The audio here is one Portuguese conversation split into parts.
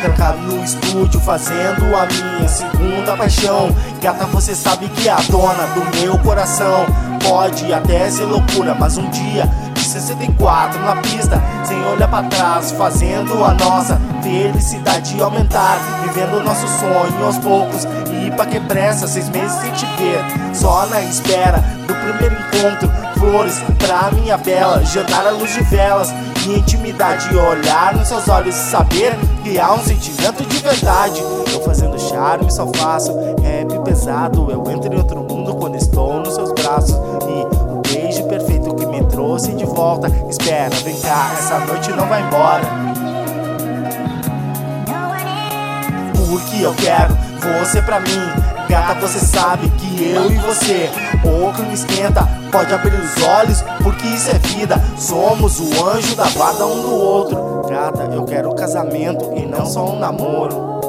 trancado no estúdio fazendo a minha segunda paixão. Gata, você sabe que é a dona do meu coração. Pode até ser loucura, mas um dia de 64 na pista, sem olhar para trás, fazendo a nossa felicidade aumentar, vivendo nosso sonho aos poucos. E pra que pressa, seis meses sem te ver, só na espera do primeiro encontro. Flores pra minha bela, jantar à luz de velas e intimidade. Olhar nos seus olhos e saber que há um sentimento de verdade. Eu fazendo charme só faço rap pesado. Eu entro em outro mundo quando estou nos seus braços. E o beijo perfeito que me trouxe de volta. Espera, vem cá, essa noite não vai embora. Porque eu quero você pra mim. Gata, você sabe que eu e você, o clima esquenta, pode abrir os olhos, porque isso é vida. Somos o anjo da guarda um do outro. Gata, eu quero casamento e não só um namoro.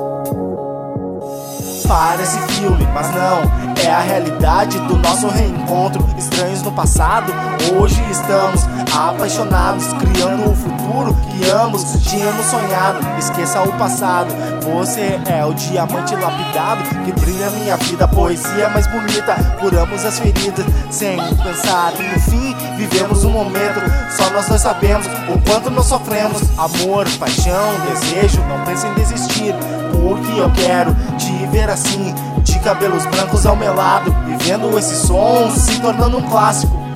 Parece filme, mas não, é a realidade do nosso reencontro. Estranhos no passado, hoje estamos apaixonados, criando o futuro que ambos tínhamos sonhado. Esqueça o passado, você é o diamante lapidado que brilha minha vida, poesia mais bonita. Curamos as feridas sem pensar e no fim vivemos um momento. Só nós dois sabemos o quanto nós sofremos. Amor, paixão, desejo, não pense em desistir, porque eu quero te ver assim, de cabelos brancos ao meu lado, vivendo esse som se tornando um clássico.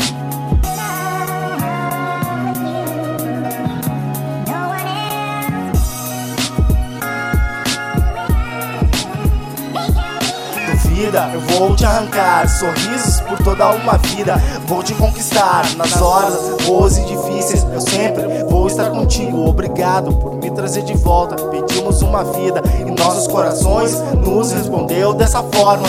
Duvida, eu vou te arrancar sorrisos por toda uma vida. Vou te conquistar nas horas boas e difíceis. Eu sempre vou estar contigo. Obrigado por me trazer de volta. Pedimos uma vida e nossos corações nos respondeu dessa forma.